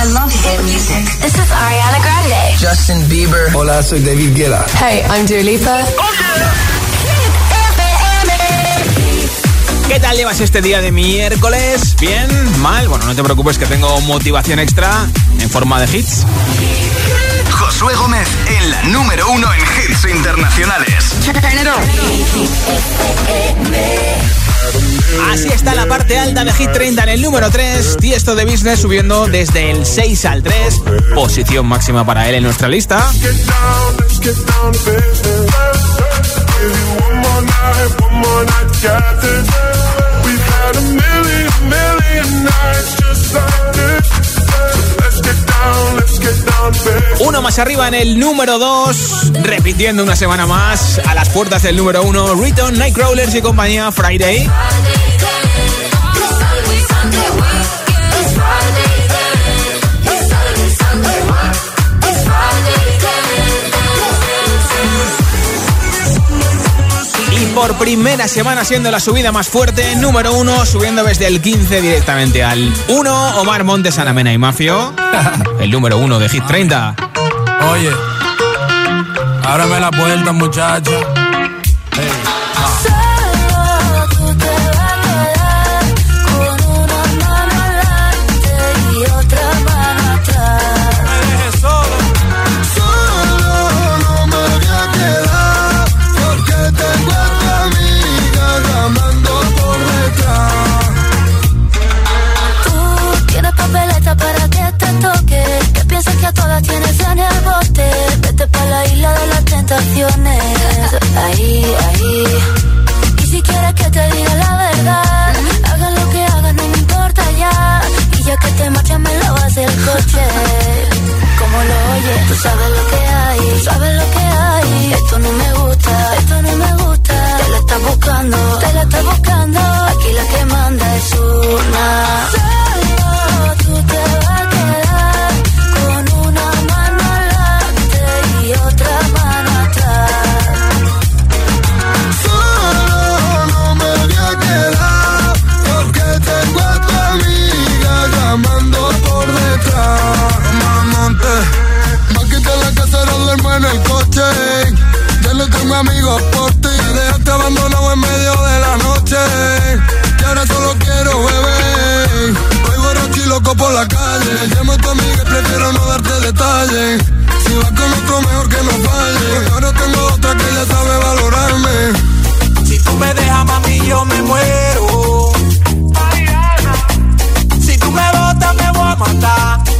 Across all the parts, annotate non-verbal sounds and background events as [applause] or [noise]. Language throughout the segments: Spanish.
I love hit music. This is Ariana Grande. Justin Bieber. Hola, soy David Guetta. Hey, I'm Dua Lipa. ¿Qué tal llevas este día de miércoles? ¿Bien? ¿Mal? Bueno, no te preocupes que tengo motivación extra en forma de hits. Josué Gómez en la número uno en hits internacionales. Así está la parte alta de Hit 30 en el número 3. Tiesto de Business subiendo desde el 6 al 3. Posición máxima para él en nuestra lista. Uno más arriba en el número 2, repitiendo una semana más a las puertas del número 1, Riton, Nightcrawlers y compañía Friday. Por primera semana siendo la subida más fuerte, número 1, subiendo desde el 15 directamente al 1, Omar Montes, Anamena y Mafio, [laughs] el número 1 de Hit 30. Oye, ábrame la puerta, muchacha. Sabes lo que hay, tú sabes lo que hay. Esto no me gusta, esto no me gusta. Te la estás buscando, te la estás buscando. Aquí la que manda es una. Por la calle. Llamo a tu amiga y prefiero no darte detalles. Si vas con otro, mejor que no falle. Porque ahora tengo otra que ya sabe valorarme. Si tú me dejas, mami, yo me muero. Si tú me botas, me voy a matar.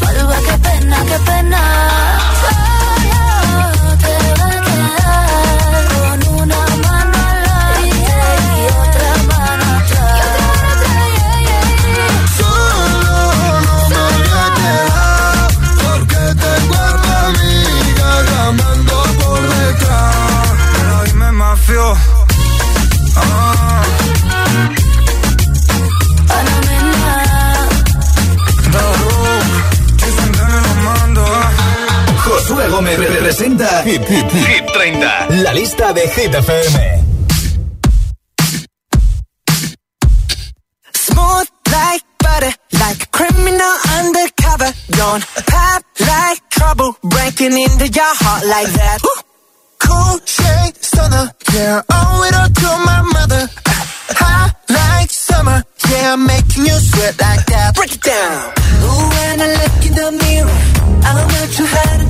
mena le resuelva. Qué pena, qué pena. Gómez representa Hit, Hit, Hit 30, la lista de Hit FM. Smooth like butter, like a criminal undercover. Don't pop like trouble, breaking into your heart like that. Ooh. Cool shade stunner, yeah, owe it all to my mother. Hot like summer, yeah, I'm making you sweat like that. Break it down. Ooh, when I look in the mirror, I'm what you had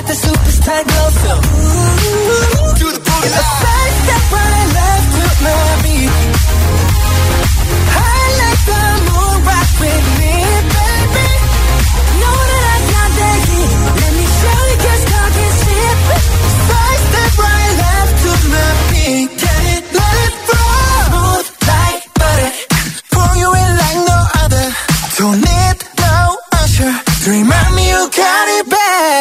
I got the superstar glow, ooh, do the boogie. A side step right left to my beat. I like the moon rock with me, baby. Know that I got that heat. Let me show you just talk and shit. Side step right left to my beat. Get it, let it flow. Smooth like butter. You in like no other. Don't need no usher remind me you got it bad.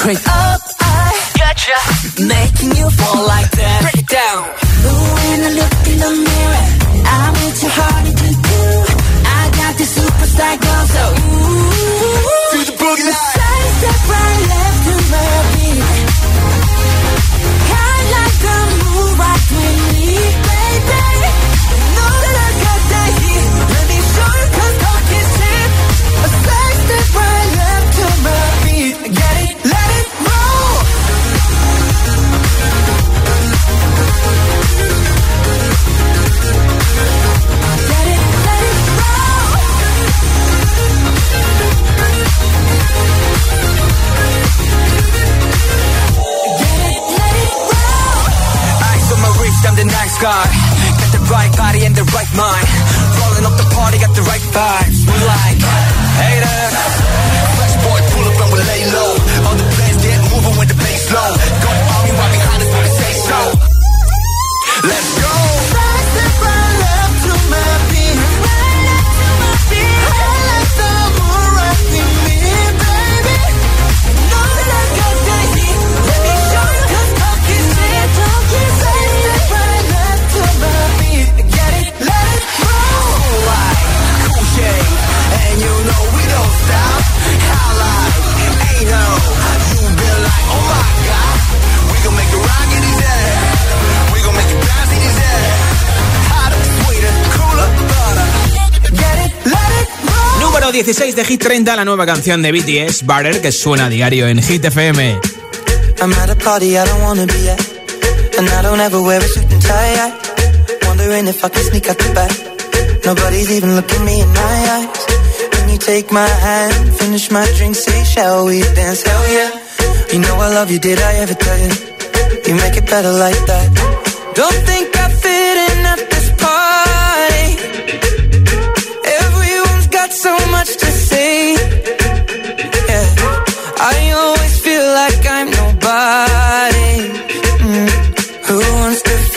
Straight up, I gotcha. Making you fall like that. Break it down. Ooh, when I look in the mirror, I'm with your heart to do. I got the superstar glow, Guy. Got the right body and the right mind. Rolling up the party, got the right vibes. We like haters. Fresh boy, pull up and we lay low. All the plans get moving with the bass low. Número 16 de Hit 30, la nueva canción de BTS, Butter, que suena a diario en Hit FM. I'm at a party I don't wanna be at. And I don't ever wear a suit and tie. I wondering if I can sneak out the back. Nobody's even looking me in my eyes. Can you take my hand, finish my drink, say, shall we dance? Hell yeah. You know I love you, did I ever tell you? You make it better like that. Don't think I fit in at this party.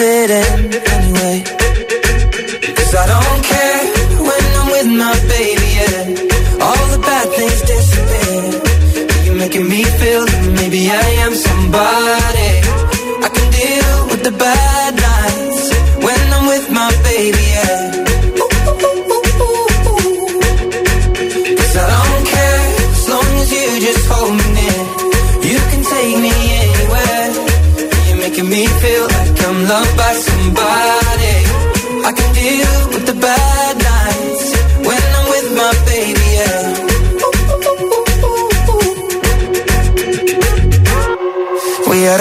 Fit in anyway? Cause I don't care when I'm with my baby, yeah. All the bad things disappear. You're making me feel that maybe I am somebody. I can deal with the bad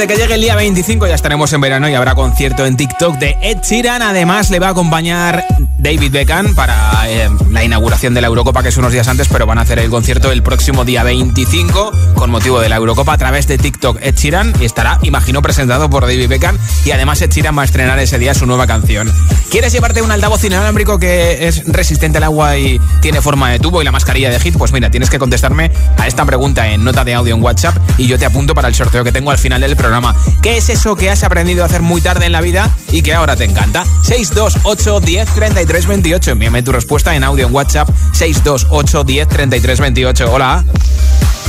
de que llegue el día 25, ya estaremos en verano y habrá concierto en TikTok de Ed Sheeran. Además, le va a acompañar David Beckham para eh, la inauguración de la Eurocopa, que es unos días antes, pero van a hacer el concierto el próximo día 25 con motivo de la Eurocopa a través de TikTok Ed Sheeran y estará, imagino, presentado por David Beckham y además Ed Sheeran va a estrenar ese día su nueva canción. ¿Quieres llevarte un altavoz inalámbrico que es resistente al agua y tiene forma de tubo y la mascarilla de hit? Pues mira, tienes que contestarme a esta pregunta en nota de audio en WhatsApp y yo te apunto para el sorteo que tengo al final del programa. ¿Qué es eso que has aprendido a hacer muy tarde en la vida y que ahora te encanta? 628 10 33 28. Envíame tu respuesta en audio en WhatsApp 628 10 33 28. Hola.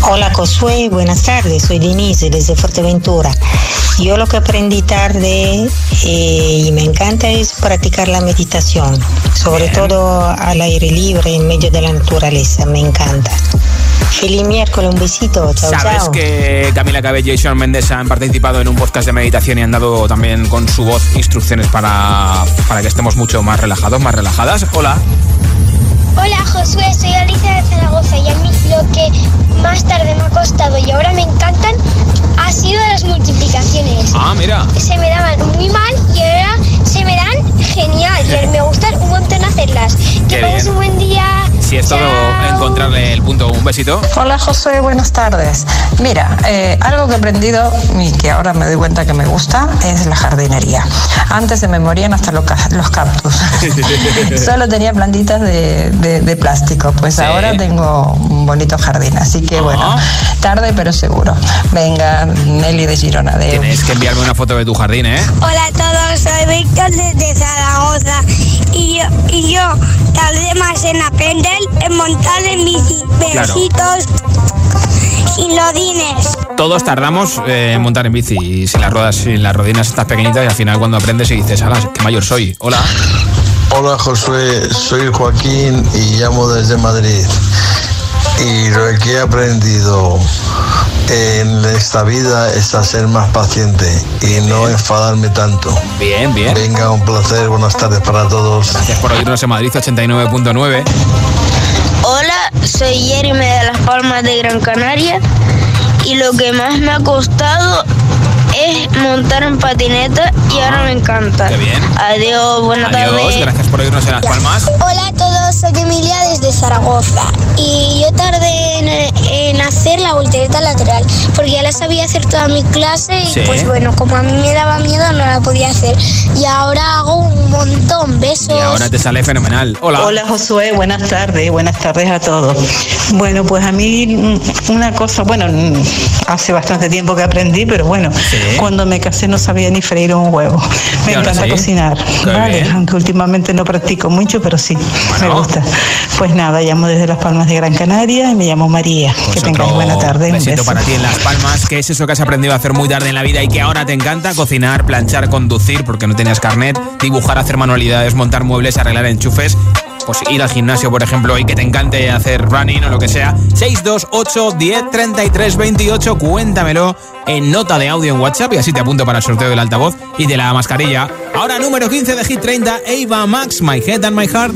Hola Josué, buenas tardes, soy Denise desde Fuerteventura. Yo lo que aprendí tarde eh, y me encanta es practicar la meditación, sobre Bien. todo al aire libre en medio de la naturaleza, me encanta. Feliz miércoles, un besito, chao, ¿Sabes chao. que Camila Cabello y Sean Mendes han participado en un podcast de meditación y han dado también con su voz instrucciones para, para que estemos mucho más relajados, más relajadas? Hola. Hola Josué, soy Alicia de Zaragoza y a mí lo que más tarde me ha costado y ahora me encantan ha sido las multiplicaciones. Ah, mira. Se me daban muy mal y ahora se me dan genial y [laughs] me gustan un montón hacerlas. Qué Que pases un buen día. Si es todo encontrarle el punto. Un besito. Hola Josué, buenas tardes. Mira, eh, algo que he aprendido y que ahora me doy cuenta que me gusta es la jardinería. Antes se me morían hasta los, los cactus. [laughs] Solo tenía plantitas de, de- de plástico. Pues Sí. ahora tengo un bonito jardín. Así que bueno, tarde pero seguro. Venga, Nelly de Girona. De... Tienes que enviarme una foto de tu jardín, ¿eh? Hola a todos, soy Víctor desde Zaragoza y yo, y yo tardé más en aprender en montar en bici, besitos y lodines. Todos tardamos eh, en montar en bici y si las ruedas, si las rodinas estás pequeñitas y al final cuando aprendes y dices, ala, qué mayor soy. Hola. Hola Josué, soy Joaquín y llamo desde Madrid. Y lo que he aprendido en esta vida es a ser más paciente y no enfadarme tanto. Bien, bien. Venga, un placer, buenas tardes para todos. Gracias por oírnos en Madrid 89.9. Hola, soy Jeremy de Las Palmas de Gran Canaria y lo que más me ha costado es montar en patineta y ahora me encanta. Qué bien. Adiós, buenas Adiós, tardes. gracias por oírnos en Las Palmas. Hola a todos, soy Emilia desde Zaragoza y yo tardé en, en hacer la voltereta lateral porque ya la sabía hacer toda mi clase y Sí. pues bueno, como a mí me daba miedo no la podía hacer y ahora hago un montón, besos. Y ahora te sale fenomenal. Hola. Hola Josué, buenas tardes, buenas tardes a todos. Bueno, pues a mí mm, una cosa, bueno, mm, hace bastante tiempo que aprendí, pero bueno, cuando me casé no sabía ni freír un huevo. Me encanta sí. cocinar, ¿vale? bien. Aunque últimamente no practico mucho, pero sí, me gusta. Pues nada, llamo desde Las Palmas de Gran Canaria y me llamo María. que Pues tengáis otro buena tarde. un besito beso. para ti en Las Palmas. ¿Qué es eso que has aprendido a hacer muy tarde en la vida y que ahora te encanta? Cocinar, planchar, conducir porque no tenías carnet, dibujar, hacer manualidades, montar muebles, arreglar enchufes. Pues ir al gimnasio, por ejemplo, y que te encante hacer running o lo que sea. 628 10 33 28. Cuéntamelo en nota de audio en WhatsApp y así te apunto para el sorteo del altavoz y de la mascarilla. Ahora, número 15 de Hit 30, Ava Max, My Head and My Heart.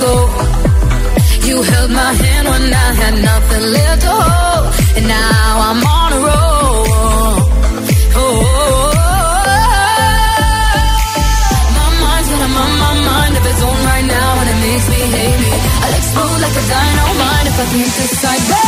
go. You held my hand when I had nothing left to hold, and now I'm on a roll. Oh, oh, oh, oh. my mind's on my, my mind if its on right now, and it makes me hate me. I'll explode like a dynamite if I can't decide.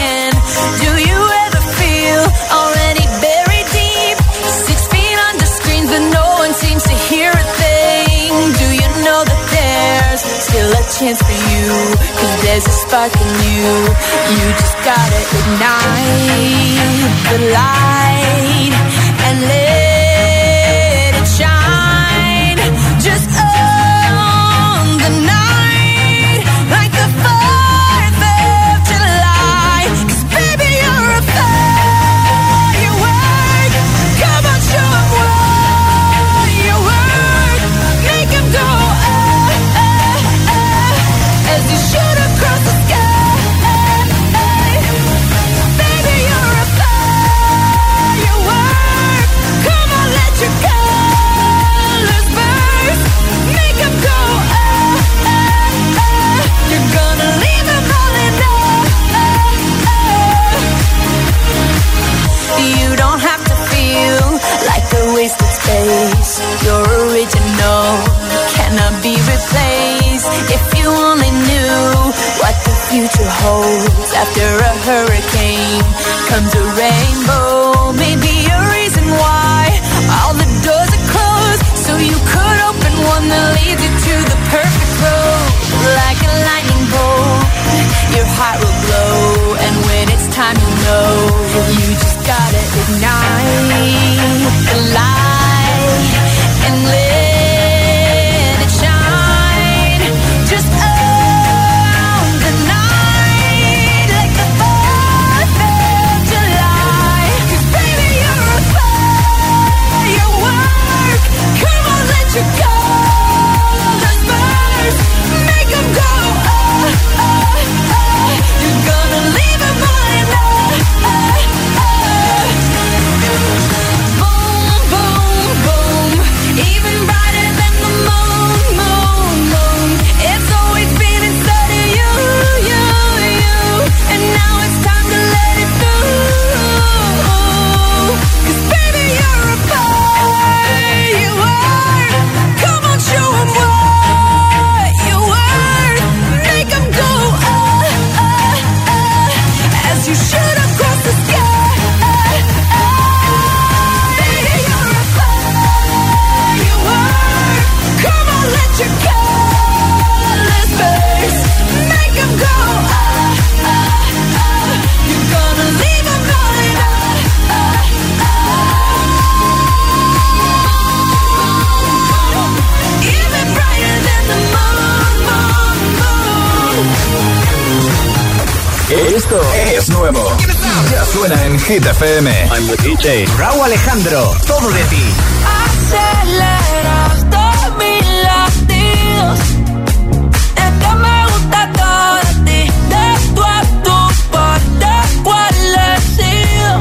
stuck in you. You just gotta ignite the light. Suena en Hit FM. I'm the DJ. Raúl Alejandro, todo de ti. Aceleras mis latidos. Es que me gusta todo de ti. De tu a tu parte, ¿cuál he sido?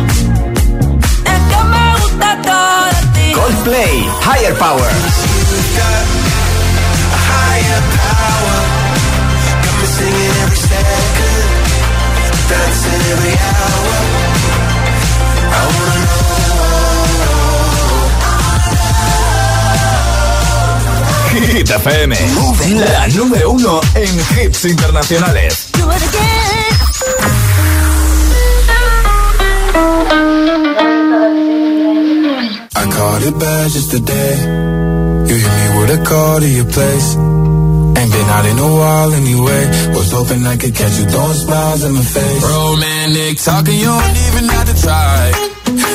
Es que me gusta todo de ti. Coldplay, Higher Power. Hit FM, la número uno en hits internacionales. Do it again. I caught it bad just today. You hit me with a call to your place. Ain't been out in a while anyway. Was hoping I could catch you throwing smiles in my face. Romantic talking, you don't even have to try.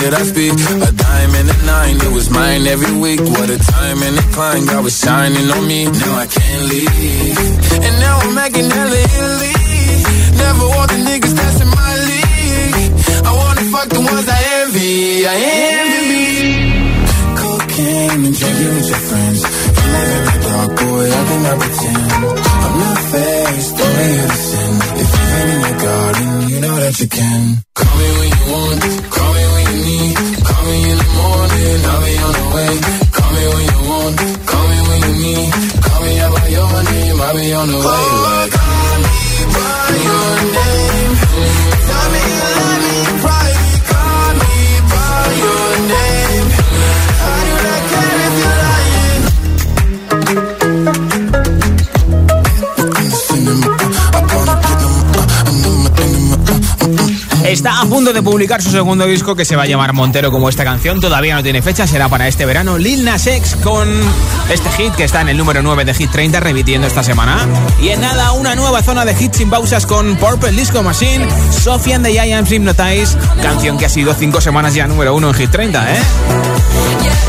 that I speak. A dime and a nine, it was mine every week. What a time and a climb, God was shining on me. Now I can't leave. And now I'm making hella Italy. Never want the niggas that's in my league. I wanna fuck the ones I envy. I envy. Cocaine and drinking with your friends. You the dark, boy, I cannot pretend. I'm not faced, only sin. If you've in your garden, you know that you can. Call me when you want, call me when you need. Call me out by your name, I'll be on the way. Like, Está a punto de publicar su segundo disco que se va a llamar Montero como esta canción. Todavía no tiene fecha, será para este verano. Lil Nas X con este hit que está en el número 9 de Hit 30, repitiendo esta semana. Y en nada, una nueva zona de hits sin pausas con Purple Disco Machine, Sophie and the Giants Hypnotize, canción que ha sido 5 semanas ya número 1 en Hit 30, ¿eh?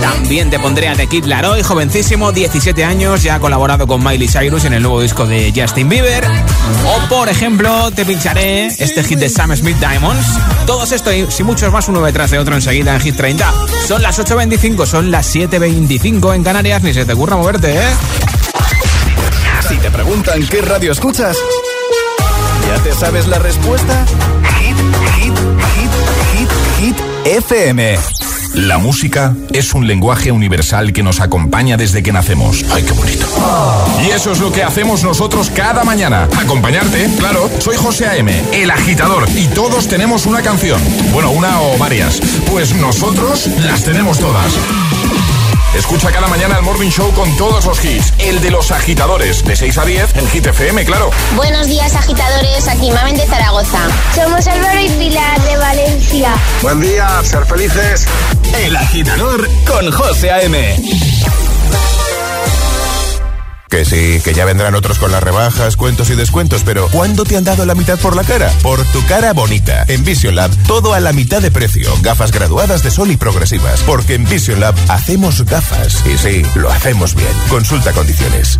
También te pondré a The Kid Laroi, jovencísimo, 17 años, ya ha colaborado con Miley Cyrus en el nuevo disco de Justin Bieber. O, por ejemplo, te pincharé este hit de Sam Smith Diamonds. Todos esto y y muchos más, uno detrás de otro enseguida en Hit 30. Son las 8.25, son las 7.25 en Canarias, ni se te ocurra moverte, ¿eh? Si te preguntan qué radio escuchas, ¿ya te sabes la respuesta? Hit, hit, hit, hit, hit, FM. La música es un lenguaje universal que nos acompaña desde que nacemos. ¡Ay, qué bonito! Y eso es lo que hacemos nosotros cada mañana. Acompañarte, claro. Soy José A.M., el agitador, y todos tenemos una canción. Bueno, una o varias. Pues nosotros las tenemos todas. Escucha cada mañana el Morning Show con todos los hits. El de los agitadores, de 6 a 10 en Hit FM, claro. Buenos días, agitadores. Aquí Mamen de Zaragoza. Somos Álvaro y Pilar de Valencia. Buen día, ser felices. El agitador con José A.M. Que sí, que ya vendrán otros con las rebajas, cuentos y descuentos, pero ¿cuándo te han dado la mitad por la cara? Por tu cara bonita. En Vision Lab, todo a la mitad de precio. Gafas graduadas de sol y progresivas. Porque en Vision Lab hacemos gafas. Y sí, lo hacemos bien. Consulta condiciones.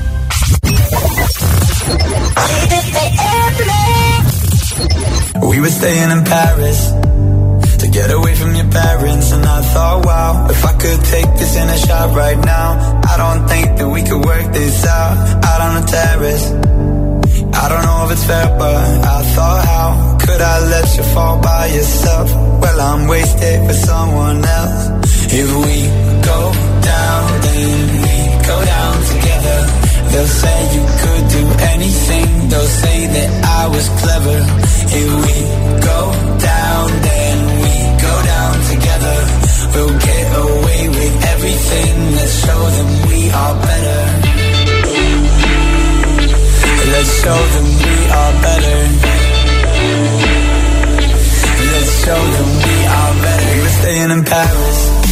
We were staying in Paris to get away from your parents, and I thought, wow, if I could take this in a shot right now, I don't think that we could work this out out on the terrace. I don't know if it's fair, but I thought, how could I let you fall by yourself? Well, I'm wasted for someone else. If we go They'll say you could do anything. They'll say that I was clever. If we go down, then we go down together. We'll get away with everything. Let's show them we are better. Let's show them we are better. Let's show them we are better. We were staying in Paris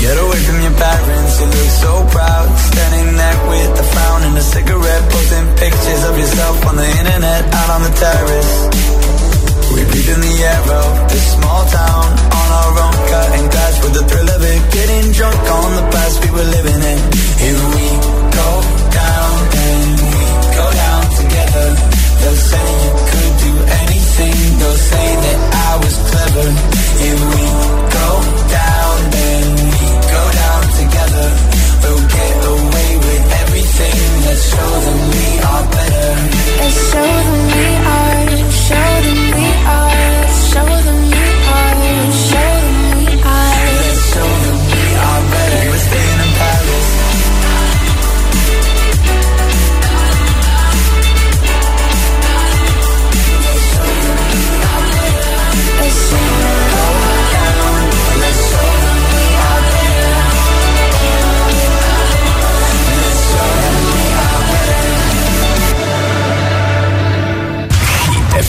get away from your parents. You look so proud, standing there with a frown and a cigarette, posting pictures of yourself on the internet, out on the terrace. We breathe in the air of this small town on our own, cutting glass with the thrill of it, getting drunk on the past we were living in. If we go down, then we go down together. They'll say you could do anything. They'll say that I was clever. If we go down, down together. We'll get away with everything. Let's show them we are better. Let's show them we are, show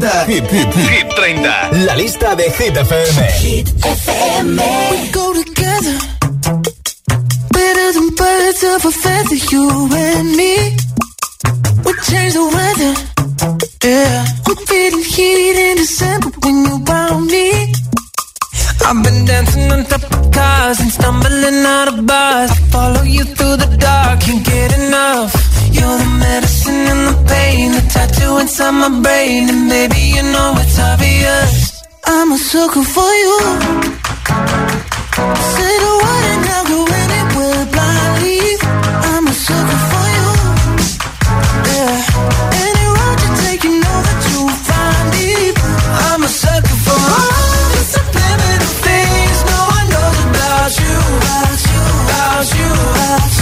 30. Hit, hit, hit. Hit 30. La lista de Hit FM. Hit FM. We go together. Better than birds of a feather, you and me. We change the weather. Yeah. We didn't heat in December when you found me. I've been dancing on top of cars and stumbling out of bars. Follow you through the dark, can't get enough You're the medicine and the pain, the tattoo inside my brain, and baby you know it's obvious. I'm a sucker for you. Say the word and I'll go anywhere blindly. I'm a sucker for you. Yeah. Any road you take, you know that you'll find me. I'm a sucker for all the subliminal things no one knows about you. About you. About you. About you.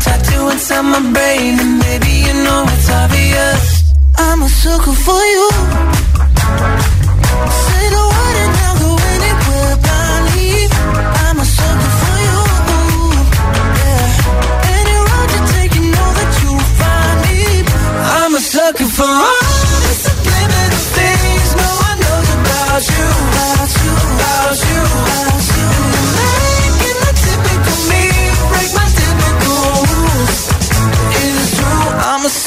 tattoo inside my brain, and baby you know it's obvious. I'm a sucker for you. Say the word and I'll go anywhere blindly. I'm a sucker for you. Yeah. Any road you take, you know that you'll find me. I'm a sucker for all the subliminal things no one knows about you. About you. About you.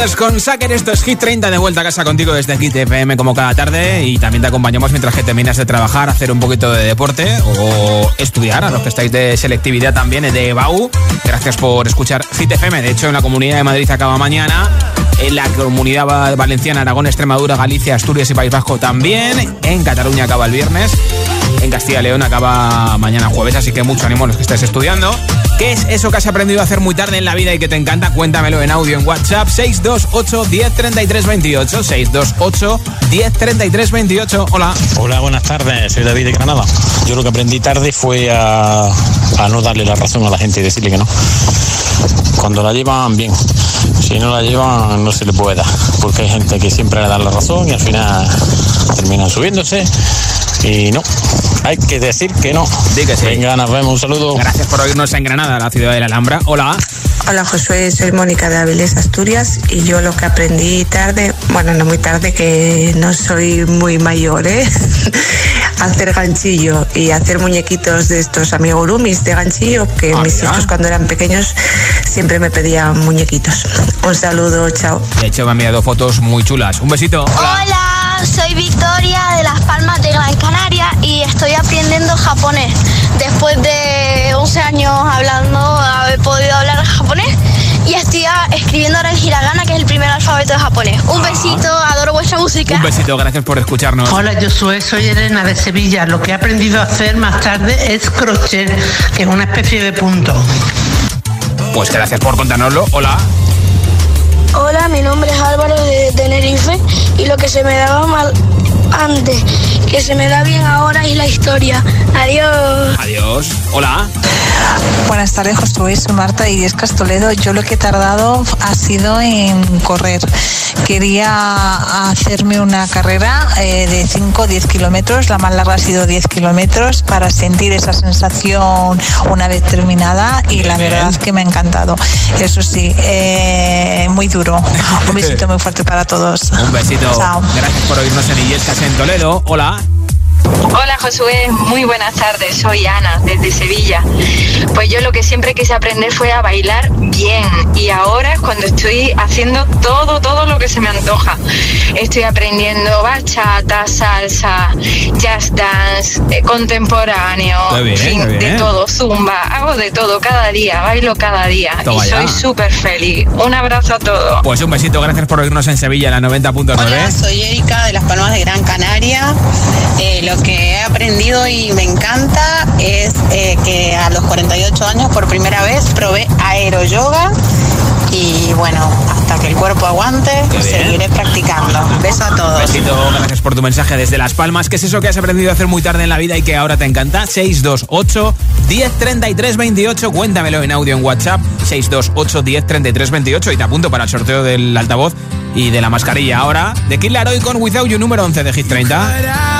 Brothers con Sacker, esto es Hit 30 de vuelta a casa contigo desde Hit FM como cada tarde y también te acompañamos mientras que terminas de trabajar, hacer un poquito de deporte o estudiar, a los que estáis de selectividad también de BAU. Gracias por escuchar Hit FM, de hecho en la Comunidad de Madrid acaba mañana, en la Comunidad Valenciana, Aragón, Extremadura, Galicia, Asturias y País Vasco también, en Cataluña acaba el viernes, en Castilla y León acaba mañana jueves, así que mucho ánimo a los que estáis estudiando. ¿Qué es eso que has aprendido a hacer muy tarde en la vida y que te encanta? Cuéntamelo en audio en WhatsApp 628 1033 28 628 1033 28. Hola. Hola, buenas tardes. Soy David de Granada. Yo lo que aprendí tarde fue a, a no darle la razón a la gente y decirle que no. Cuando la llevan, bien. Si no la llevan, no se le puede dar. Porque hay gente que siempre le da la razón y al final terminan subiéndose. Y no, hay que decir que no. Venga, nos vemos, un saludo. Gracias por oírnos en Granada, la ciudad de la Alhambra. Hola. Hola Josué, soy Mónica de Avilés, Asturias y yo lo que aprendí tarde, bueno, no muy tarde, que no soy muy mayor, ¿eh? [laughs] hacer ganchillo y hacer muñequitos de estos amigurumis de ganchillo, que Ah, mis hijos cuando eran pequeños siempre me pedían muñequitos. Un saludo, chao. De hecho, me han enviado fotos muy chulas. Un besito. Hola, soy Victoria de Las Palmas de Gran Canaria y estoy aprendiendo japonés. Después de 11 años hablando, haber podido hablar japonés y estoy ah, escribiendo ahora en hiragana, que es el primer alfabeto de japonés. Un besito, adoro vuestra música. Un besito, gracias por escucharnos. Hola, yo soy, soy Elena de Sevilla. Lo que he aprendido a hacer más tarde es crochet, que es una especie de punto. Pues gracias por contárnoslo. Hola. Mi nombre es Álvaro de Tenerife y lo que se me daba mal antes que se me da bien ahora y la historia. Adiós. Adiós. Hola. Buenas tardes, Josué. Soy Marta y Diez Toledo. Yo lo que he tardado ha sido en correr. Quería hacerme una carrera eh, de 5 o 10 kilómetros. La más larga ha sido 10 kilómetros para sentir esa sensación una vez terminada y la verdad es que me ha encantado. Eso sí, eh, muy duro. Un besito [laughs] muy fuerte para todos. Un besito. Chao. Gracias por oírnos en Illescas en Toledo. Hola. Huh? Hola Josué, muy buenas tardes, soy Ana desde Sevilla. Pues yo lo que siempre quise aprender fue a bailar bien y ahora es cuando estoy haciendo todo, todo lo que se me antoja. Estoy aprendiendo bachata, salsa, jazz dance, eh, contemporáneo, Qué bien, en fin, qué de bien. todo, zumba, hago de todo cada día, bailo cada día Toma y ya. soy súper feliz. Un abrazo a todos. Pues un besito, gracias por oírnos en Sevilla, en la 90.9. Hola, soy Erika de Las Palmas de Gran Canaria. Eh, lo que he aprendido y me encanta es eh, que a los 48 años por primera vez probé aeroyoga y bueno, hasta que el cuerpo aguante, seguiré practicando. Beso a todos. Besito, gracias por tu mensaje desde Las Palmas. ¿Qué es eso que has aprendido a hacer muy tarde en la vida y que ahora te encanta? 628 1033 28. Cuéntamelo en audio en WhatsApp. 628 1033 28 y te apunto para el sorteo del altavoz y de la mascarilla. Ahora, de Kid Laroi con Without You, número 11 de Hit 30.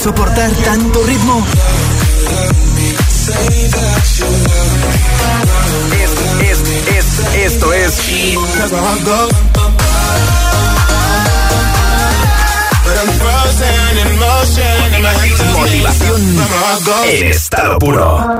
Soportar tanto ritmo? Es, es, es, esto es Motivación en estado puro.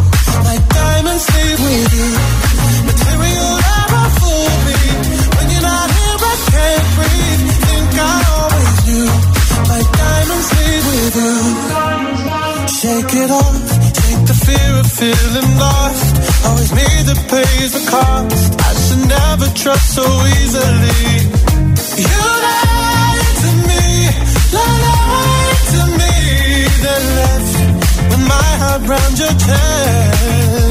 Leave with you. Material me. When you're not here, I can't breathe. Think I always knew. My diamonds with you. Shake it off. Take the fear of feeling lost. Always me that pays the cost. I should never trust so easily. You lied to me, lied to me, then left with my heart your chest.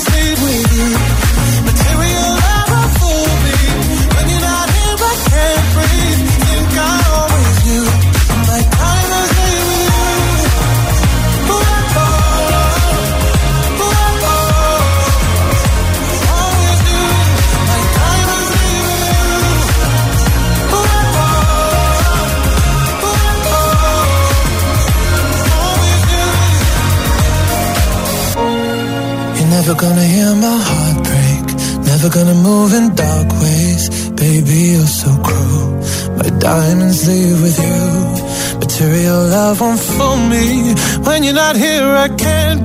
Stay with you. You're not here, I can't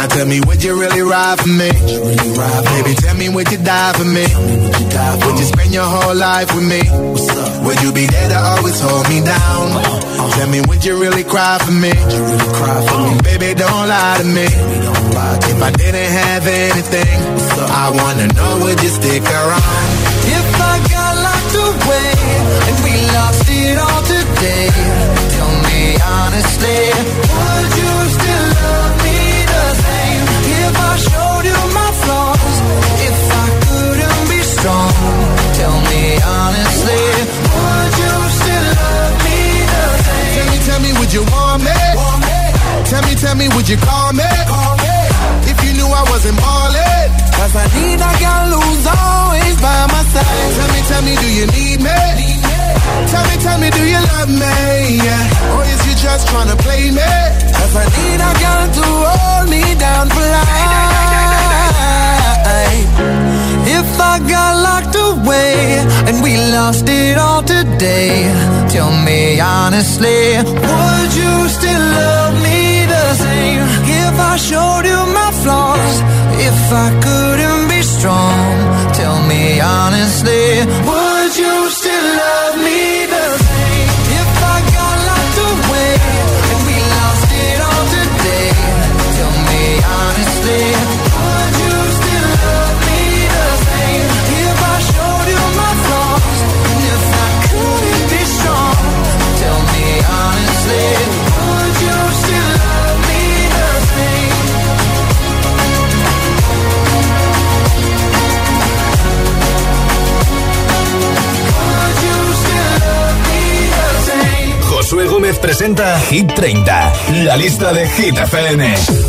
Now tell me, would you really ride for me? Really ride Baby, tell me, would you die for me? Would you, die for would you spend your whole life with me? Would you be there to always hold me down? Uh-huh. Tell me, would you really cry for me? Really cry for me? Baby, don't lie to me. Lie to if I didn't have anything, I wanna know, would you stick around? If I got locked away and we lost it all today, tell me honestly, would you still love strong, tell me honestly, would you still love me the same? Tell me, tell me, would you want me? Want me? Tell me, tell me, would you call me? Call me. If you knew I wasn't ballin'. Cause I need a girl who's always by my side. Tell me, tell me, do you need me? Need me? Tell me, tell me, do you love me? Yeah. Or is you just tryna play me? Cause I need a girl to hold me down for life. If I got locked away and we lost it all today, tell me honestly, would you still love me the same? If I showed you my flaws, if I couldn't be strong, tell me honestly, would you presenta Hit 30, la lista de Hit FM.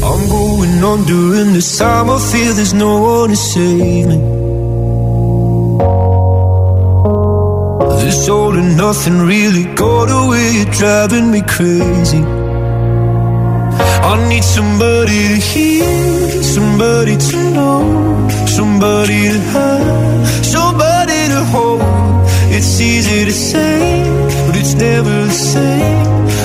I'm going on during this time. I feel there's no one to save me. This all and nothing really got away. Driving me crazy. I need somebody to hear, somebody to know, somebody to have, somebody to hold. It's easy to say, but it's never the same.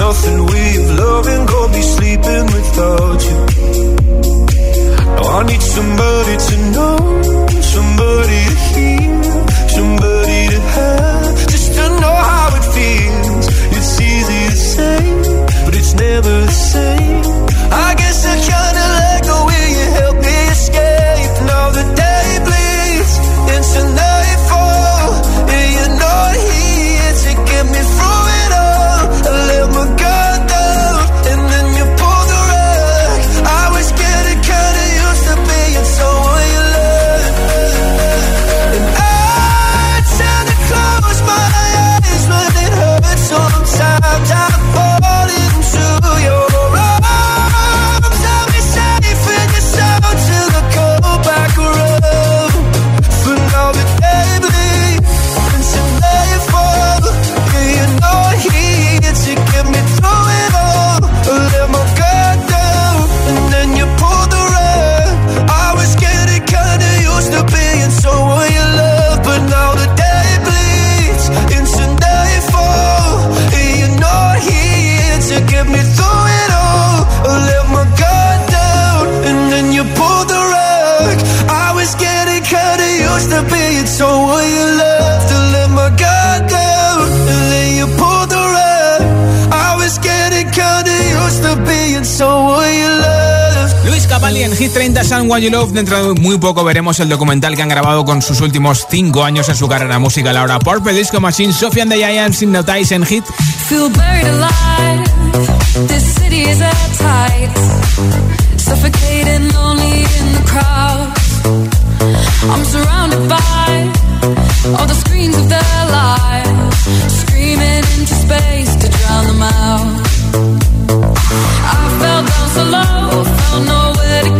Nothing way of loving got me sleeping without you. Now I need somebody to know, somebody Dentro de muy poco veremos el documental que han grabado con sus últimos 5 años en su carrera musical. Ahora Purple Disco Machine, Sophie and the Giants, en Hit. I'm surrounded by all the screens of their lives. Screaming into space to drown them out. I down so low, to go.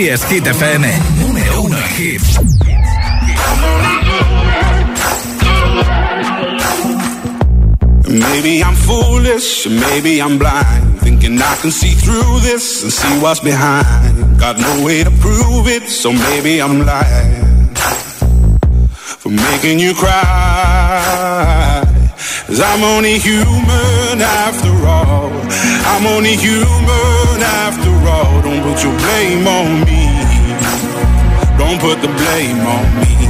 Así es, Hit FM. Número uno en hits. Maybe I'm foolish, maybe I'm blind. Thinking I can see through this and see what's behind. Got no way to prove it, so maybe I'm lying. For making you cry. Cause I'm only human after all. I'm only human after all. Don't put your blame on me. Don't put the blame on me.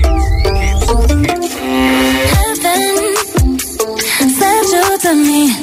me.